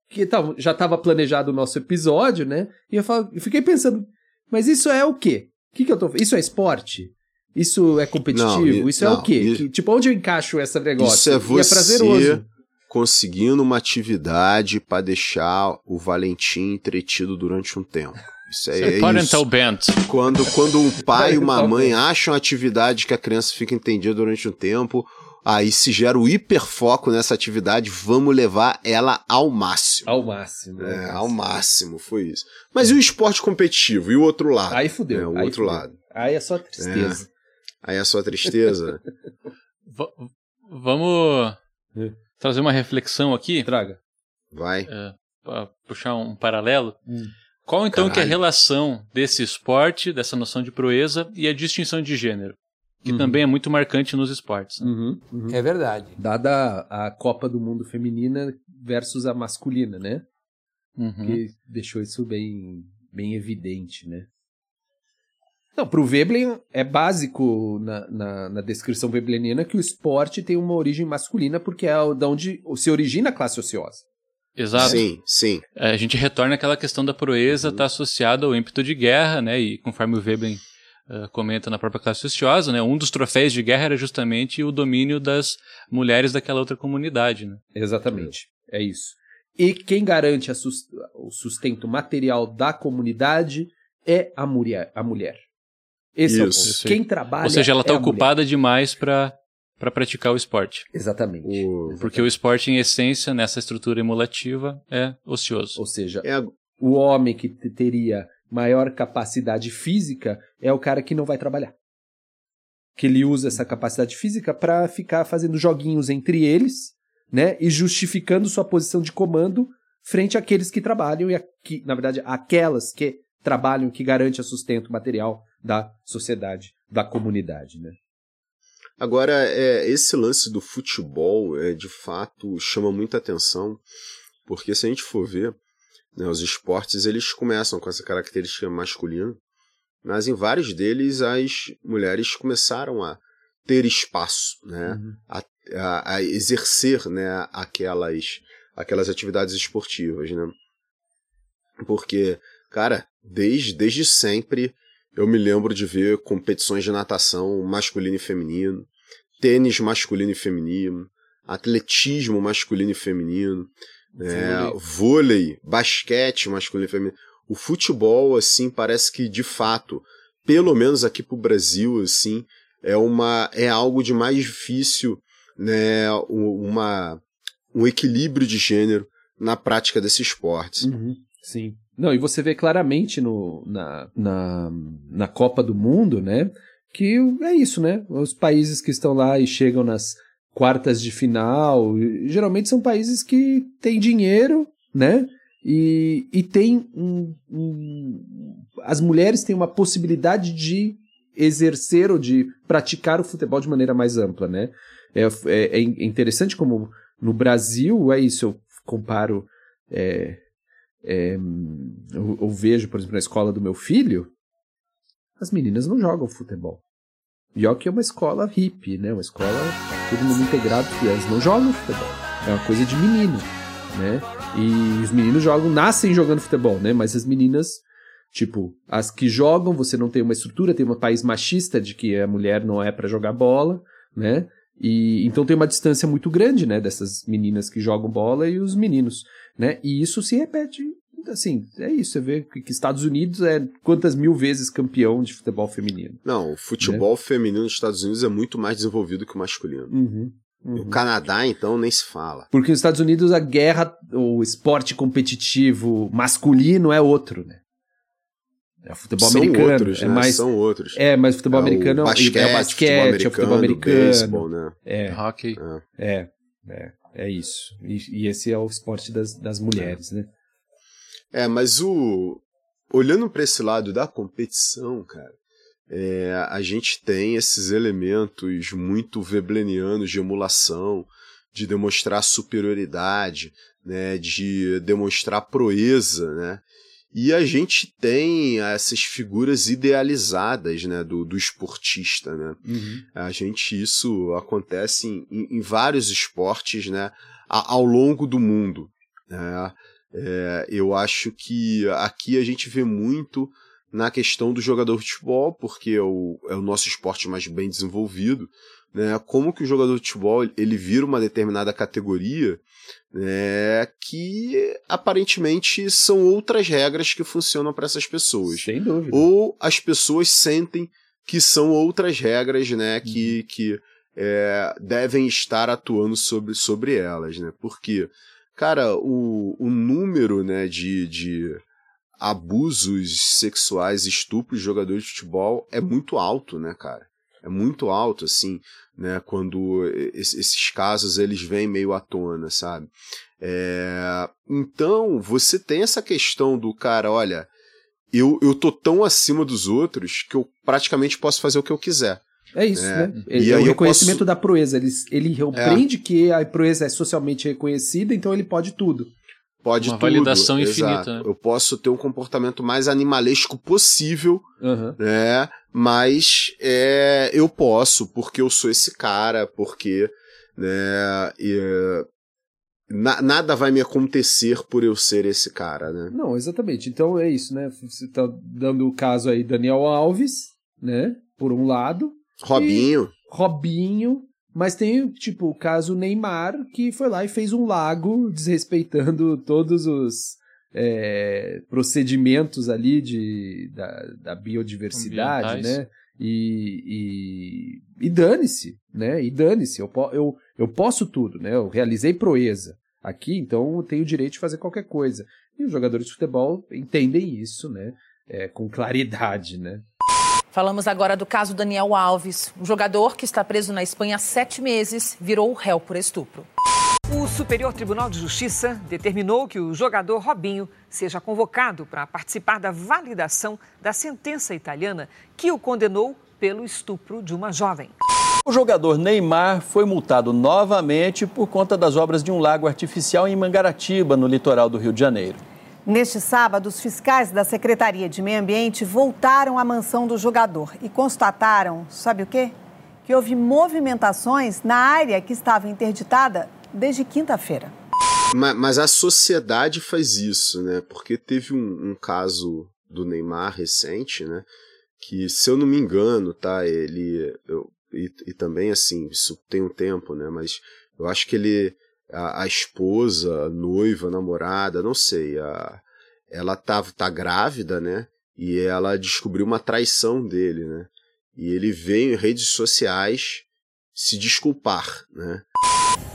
que já estava planejado o nosso episódio, né? E eu, falo, eu fiquei pensando, mas isso é o quê? O que, que eu tô Isso é esporte? Isso é competitivo? Não, isso é não, o quê? isso- Que- tipo, onde eu encaixo esse negócio? Isso é E é você prazeroso. conseguindo uma atividade para deixar o Valentim entretido durante um tempo. Isso é, é Parental isso. Quando, quando um pai e uma mãe acham atividade que a criança fica entendida durante um tempo, aí se gera o hiperfoco nessa atividade, vamos levar ela ao máximo. Ao máximo. É, ao máximo, foi isso. Mas e o esporte competitivo? E o outro lado? Aí fudeu. É, o aí outro fudeu. lado. Aí é só tristeza. Aí é só tristeza. Va- vamos É. trazer uma reflexão aqui, Traga. Vai. para puxar um paralelo. Hum. Qual então que é a Caralho. relação desse esporte, dessa noção de proeza e a distinção de gênero? Que Uhum. também é muito marcante nos esportes. né? Uhum, uhum. É verdade. Dada a Copa do Mundo feminina versus a masculina, né? Uhum. Que deixou isso bem, bem evidente, né? Não, pro Veblen é básico na, na, na descrição vebleniana que o esporte tem uma origem masculina porque é o- da onde se origina a classe ociosa. Exato. Sim, sim. É, A gente retorna àquela questão da proeza Uhum. está associada ao ímpeto de guerra, né? E conforme o Veblen eh, comenta na própria classe ociosa, né? Um dos troféus de guerra era justamente o domínio das mulheres daquela outra comunidade, né? Exatamente. É isso. E quem garante a sus- o sustento material da comunidade é a mulher. A mulher. Esse é o Isso. ponto. Quem trabalha. Ou seja, ela está é mulher. ocupada demais para para praticar o esporte. Exatamente. O- Porque o esporte, em essência, nessa estrutura emulativa, é ocioso. Ou seja, É o homem que te- teria maior capacidade física é o cara que não vai trabalhar. Que ele usa essa capacidade física para ficar fazendo joguinhos entre eles, né? E justificando sua posição de comando frente àqueles que trabalham e, aqui, na verdade, aquelas que trabalham, que garante o sustento material da sociedade, da comunidade, né? Agora, é, esse lance do futebol, é, de fato, chama muita atenção, porque se a gente for ver, né, os esportes eles começam com essa característica masculina, mas em vários deles as mulheres começaram a ter espaço, né, a, a- a exercer né, aquelas, aquelas atividades esportivas. Né? Porque, cara, desde, desde sempre eu me lembro de ver competições de natação masculino e feminino, tênis masculino e feminino, atletismo masculino e feminino, é, vôlei, basquete masculino e feminino. O futebol, assim, parece que de fato, pelo menos aqui pro Brasil, assim, é uma é algo de mais difícil, né, uma um equilíbrio de gênero na prática desses esportes. Sim. Não, e você vê claramente no, na, na, na Copa do Mundo, né? Que é isso, né? Os países que estão lá e chegam nas quartas de final, geralmente são países que têm dinheiro, né? E, e tem um, um- As mulheres têm uma possibilidade de exercer ou de praticar o futebol de maneira mais ampla, né? É, é, é interessante como no Brasil, é isso, eu comparo. é, é, eu, eu vejo, por exemplo, na escola do meu filho, as meninas não jogam futebol. Que é uma escola hippie, né? Uma escola todo mundo integrado, e elas não jogam futebol. É uma coisa de menino, né? E os meninos jogam, nascem jogando futebol, né? Mas as meninas, tipo, as que jogam, você não tem uma estrutura, tem um país machista de que a mulher não é pra jogar bola, né? E então tem uma distância muito grande, né, dessas meninas que jogam bola e os meninos, né? E isso se repete, assim, é isso, você vê que Estados Unidos é quantas mil vezes campeão de futebol feminino. Não, o futebol feminino nos Estados Unidos é muito mais desenvolvido que o masculino. Uhum, O Canadá, então, nem se fala. Porque nos Estados Unidos a guerra, o esporte competitivo masculino é outro, né? É o futebol São americano, outros, é né? mais São outros. é, mas o futebol É o americano é o- basquete, é o basquete, é o futebol americano, beisebol, né? é, Hockey. é, é, é isso. E, e esse é o esporte das, das mulheres, né? É, mas o. Olhando para esse lado da competição, cara, é, a gente tem esses elementos muito veblenianos de emulação, de demonstrar superioridade, né, de demonstrar proeza, né? E a gente tem essas figuras idealizadas, né, do, do esportista, né? A gente, isso acontece em, em- vários esportes, né, ao longo do mundo. né? É, eu acho que aqui a gente vê muito na questão do jogador de futebol, porque é o, é o nosso esporte mais bem desenvolvido, né? Como que o jogador de futebol ele vira uma determinada categoria, né? Que aparentemente são outras regras que funcionam para essas pessoas. Sem dúvida. Ou as pessoas sentem que são outras regras, né? Que, Uhum. que é, devem estar atuando sobre, sobre elas, né? Porque, cara, o, o número, né, de, de abusos sexuais, estupros de jogadores de futebol é muito alto, né, cara? É muito alto, assim, né, quando es- esses casos eles vêm meio à tona, sabe? É, então, você tem essa questão do cara, olha, eu, eu tô tão acima dos outros que eu praticamente posso fazer o que eu quiser. É isso, É. né? E É, aí o reconhecimento posso- da proeza. Ele, ele compreende que a proeza é socialmente reconhecida, então ele pode tudo. Pode Uma tudo, validação exato. infinita, né? Eu posso ter um comportamento mais animalesco possível, Aham. né? Mas é, eu posso, porque eu sou esse cara, porque né, e, é, na- nada vai me acontecer por eu ser esse cara, né? Não, exatamente. Então é isso, né? Você tá dando o caso aí Daniel Alves, né? Por um lado. Robinho, Robinho. Mas tem, tipo, o caso Neymar, que foi lá e fez um lago desrespeitando todos os é, procedimentos ali de, da, da biodiversidade, né? E, e, e dane-se, né? E dane-se. Eu, eu, eu posso tudo, né? Eu realizei proeza aqui, então eu tenho o direito de fazer qualquer coisa. E os jogadores de futebol entendem isso, né? É, com claridade, né? Falamos agora do caso Daniel Alves. O jogador que está preso na Espanha há sete meses virou réu por estupro. O Superior Tribunal de Justiça determinou que o jogador Robinho seja convocado para participar da validação da sentença italiana que o condenou pelo estupro de uma jovem. O jogador Neymar foi multado novamente por conta das obras de um lago artificial em Mangaratiba, no litoral do Rio de Janeiro. Neste sábado, os fiscais da Secretaria de Meio Ambiente voltaram à mansão do jogador e constataram, sabe o quê? Que houve movimentações na área que estava interditada desde quinta-feira. Ma- mas a sociedade faz isso, né? Porque teve um, um caso do Neymar recente, né? Que, se eu não me engano, tá? Ele. eu- e, e também, assim, isso tem um tempo, né? Mas eu acho que ele. A, a esposa, a noiva, a namorada, não sei. A, ela tá, tá grávida, né? E ela descobriu uma traição dele, né? E ele veio em redes sociais se desculpar, né?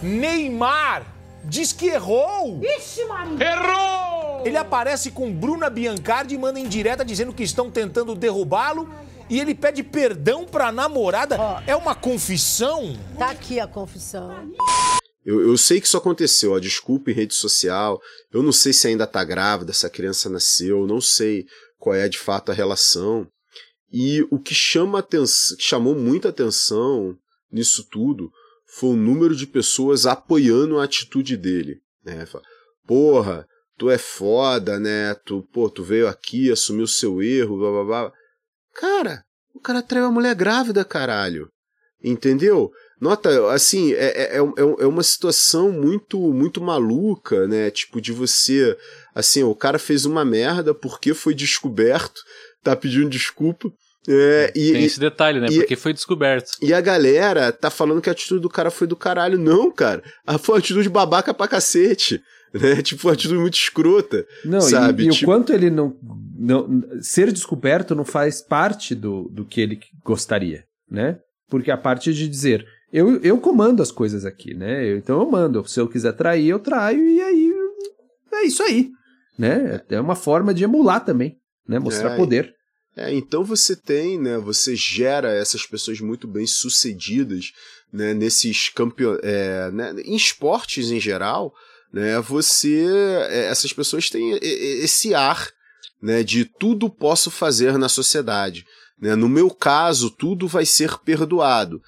Neymar diz que errou. Ixi, Maria! Errou! Ele aparece com Bruna Biancardi e manda em direta dizendo que estão tentando derrubá-lo. E ele pede perdão pra namorada. É uma confissão? Tá aqui a confissão. Eu, eu sei que isso aconteceu, ó, desculpa em rede social. Eu não sei se ainda tá grávida, se a criança nasceu, eu não sei qual é de fato a relação. E o que chama chamou muita atenção nisso tudo foi o número de pessoas apoiando a atitude dele. Né? Porra, tu é foda, né? Tu, pô, tu veio aqui, assumiu seu erro, blá blá blá. Cara, o cara traiu a mulher grávida, caralho. Entendeu? Nota, assim, é, é, é, é uma situação muito muito maluca, né? Tipo, de você. Assim, o cara fez uma merda porque foi descoberto, tá pedindo desculpa. É, e, Tem e- esse detalhe, né? e- Porque foi descoberto. e a galera tá falando que a atitude do cara foi do caralho. Não, cara. A foi uma atitude babaca pra cacete. Né? Tipo, uma atitude muito escrota. Não, e- sabe? e, o Tipo, quanto ele não, não. Ser descoberto não faz parte do, do que ele gostaria, né? Porque a parte de dizer, eu, eu comando as coisas aqui, né? Então eu mando. Se eu quiser trair, eu traio, e aí é isso aí. Né? É uma forma de emular também, né? Mostrar É, poder. É, então você tem, né? Você gera essas pessoas muito bem sucedidas, né? Nesses campeonatos, é, né, em esportes em geral, né? Você, é, essas pessoas têm esse ar, né? De tudo posso fazer na sociedade, né? No meu caso, tudo vai ser perdoado.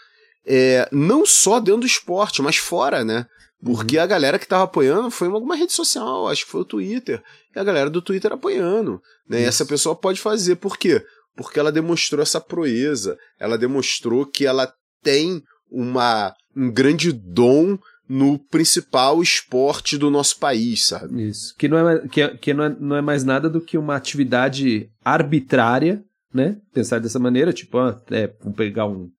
É, não só dentro do esporte, mas fora, né? Porque a galera que tava apoiando foi em alguma rede social, acho que foi o Twitter. E a galera do Twitter apoiando. Né? E essa pessoa pode fazer. Por quê? Porque ela demonstrou essa proeza. Ela demonstrou que ela tem uma, um grande dom no principal esporte do nosso país, sabe? Isso. Que não é, mais- que, é- que não, é, não é mais nada do que uma atividade arbitrária, né? Pensar dessa maneira, tipo, ah, é, vamos pegar um,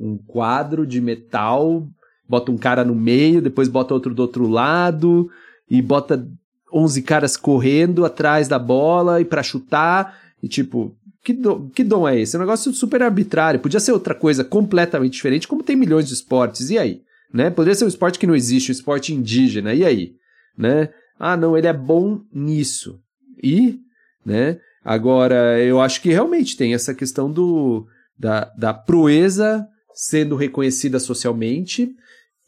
um quadro de metal, bota um cara no meio, depois bota outro do outro lado, e bota 11 caras correndo atrás da bola e pra chutar, e tipo, que, do, que dom é esse? É um negócio super arbitrário. Podia ser outra coisa completamente diferente, como tem milhões de esportes. E aí? Né? Poderia ser um esporte que não existe, um esporte indígena. E aí? Né? Ah, não, ele é bom nisso. E, né? Agora, eu acho que realmente tem essa questão do, da, da proeza sendo reconhecida socialmente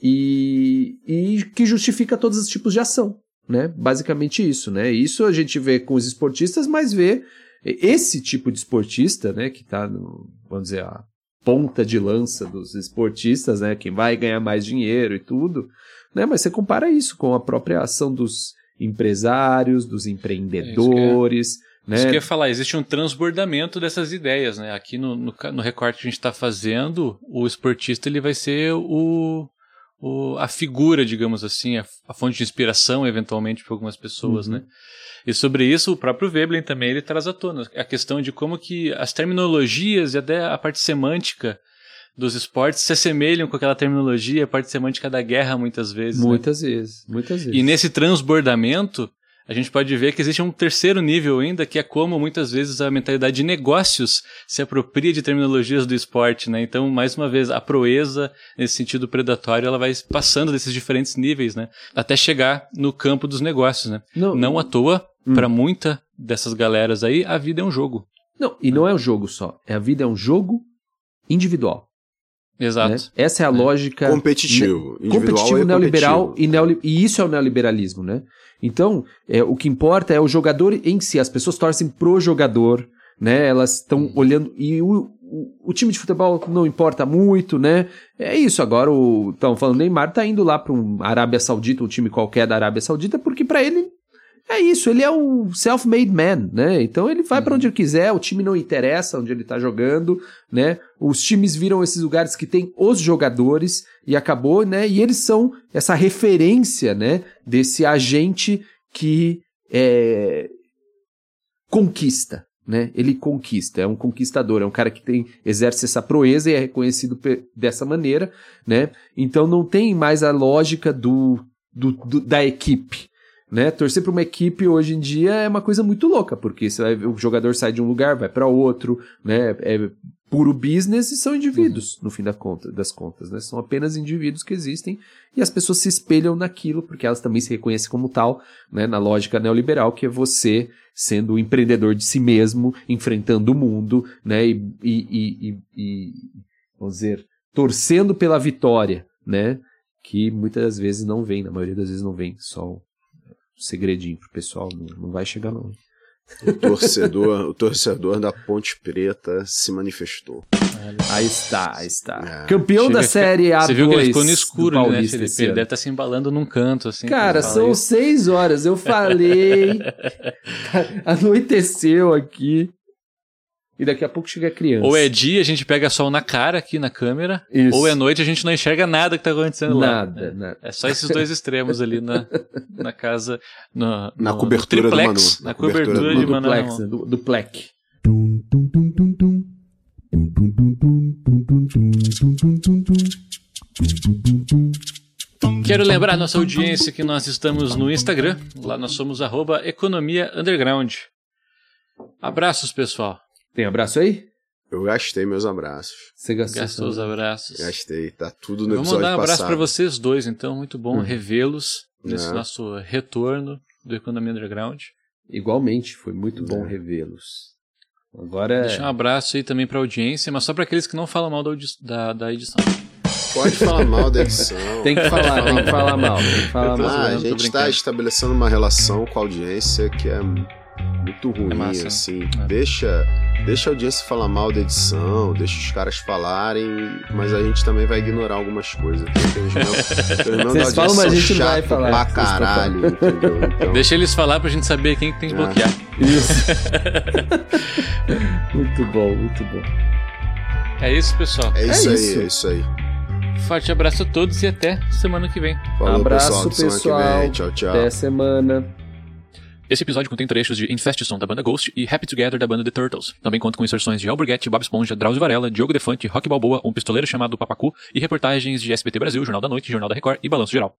e, e que justifica todos os tipos de ação, né? Basicamente isso, né? Isso a gente vê com os esportistas, mas vê esse tipo de esportista, né, que tá no, vamos dizer, a ponta de lança dos esportistas, né, quem vai ganhar mais dinheiro e tudo, né? Mas você compara isso com a própria ação dos empresários, dos empreendedores, né? Isso que eu ia falar, existe um transbordamento dessas ideias, né? Aqui no, no, no recorte que a gente está fazendo, o esportista ele vai ser o, o, a figura, digamos assim, a, a fonte de inspiração, eventualmente, para algumas pessoas, Uhum. né? E sobre isso, o próprio Veblen também ele traz à tona a questão de como que as terminologias e até a parte semântica dos esportes se assemelham com aquela terminologia, a parte semântica da guerra, muitas vezes. né? Muitas vezes, muitas vezes. E nesse transbordamento, a gente pode ver que existe um terceiro nível ainda, que é como muitas vezes a mentalidade de negócios se apropria de terminologias do esporte, né? Então, mais uma vez, a proeza, nesse sentido predatório, ela vai passando desses diferentes níveis, né? Até chegar no campo dos negócios, né? Não, à toa, para muita dessas galeras aí, a vida é um jogo. Não, e não é um jogo só. É a vida é um jogo individual. Exato. né? Essa é a lógica Competitivo. ne- Individual competitivo é neoliberal competitivo. e, neoli- e isso é o neoliberalismo, né? Então, é, o que importa é o jogador em si. As pessoas torcem pro jogador, né? Elas estão olhando e o, o, o time de futebol não importa muito, né? É isso. Agora o estão falando Neymar tá indo lá para um Arábia Saudita, um time qualquer da Arábia Saudita, porque para ele é isso, ele é um self-made man, né? Então ele vai pra onde ele quiser, o time não interessa onde ele tá jogando, né? Os times viram esses lugares que tem os jogadores e acabou, né? E eles são essa referência, né? Desse agente que é, conquista, né? Ele conquista, é um conquistador, é um cara que tem exerce essa proeza e é reconhecido dessa maneira, né? Então não tem mais a lógica do, do, do- da equipe, né? Torcer para uma equipe hoje em dia é uma coisa muito louca, porque vai o jogador sai de um lugar, vai para outro, né? É puro business e são indivíduos, no fim da conta, das contas, né? São apenas indivíduos que existem e as pessoas se espelham naquilo, porque elas também se reconhecem como tal, né? Na lógica neoliberal, que é você sendo o empreendedor de si mesmo, enfrentando o mundo, né? E, e, e, e- vamos dizer, torcendo pela vitória, né? Que muitas vezes não vem, na maioria das vezes não vem, só segredinho pro pessoal, não, não vai chegar não. O torcedor, o torcedor da Ponte Preta se manifestou. Aí está, aí está. É. Campeão Chega da série A2 Você viu que ele ficou no escuro, ali, né, Felipe? Ele deve estar se embalando num canto, assim. Cara, são seis horas, eu falei. Anoiteceu aqui. E daqui a pouco chega a criança. Ou é dia, a gente pega sol na cara aqui na câmera, Isso. ou é noite, a gente não enxerga nada que tá acontecendo lá. Nada, né? nada. É só esses dois extremos ali na, na casa, no, Na no- cobertura no do triplex, Manu. na Na cobertura cobertura do de do Manu. Né? do, do Plec. Quero lembrar a nossa audiência que nós estamos no Instagram, lá nós somos arroba economia underground. Abraços, pessoal. Tem abraço aí? Eu gastei meus abraços. Você gastou, Gastou os abraços. Gastei, tá tudo no Vou episódio mandar um abraço para vocês dois, então, muito bom Uhum. revê-los nesse É. nosso retorno do Economia Underground. Igualmente, foi muito bom É. revê-los. Agora. Deixa um abraço aí também pra audiência, mas só para aqueles que não falam mal da, da, da edição. Pode falar mal da edição. Tem que falar, tem que falar mal. Tem que falar tô mal. Ah, a gente está estabelecendo uma relação com a audiência que é muito ruim, massa, assim. é. Deixa, deixa a audiência falar mal da edição, deixa os caras falarem, mas a gente também vai ignorar algumas coisas. Meus Vocês falam, mas a gente não vai falar. Pra caralho, entendeu? Então, Deixa eles falar pra gente saber quem que tem que É. bloquear. Isso. muito bom, muito bom. É isso, pessoal. é isso É aí, isso. é isso aí. Forte abraço a todos e até semana que vem. Falou, Abraço, pessoal. Pessoal. vem. Tchau, tchau. Até semana. Esse episódio contém trechos de Infestation, da banda Ghost, e Happy Together, da banda The Turtles. Também conta com inserções de Alborguete, Bob Esponja, Drauzio Varela, Diogo Defante, Rock Balboa, um pistoleiro chamado Papacu e reportagens de SBT Brasil, Jornal da Noite, Jornal da Record e Balanço Geral.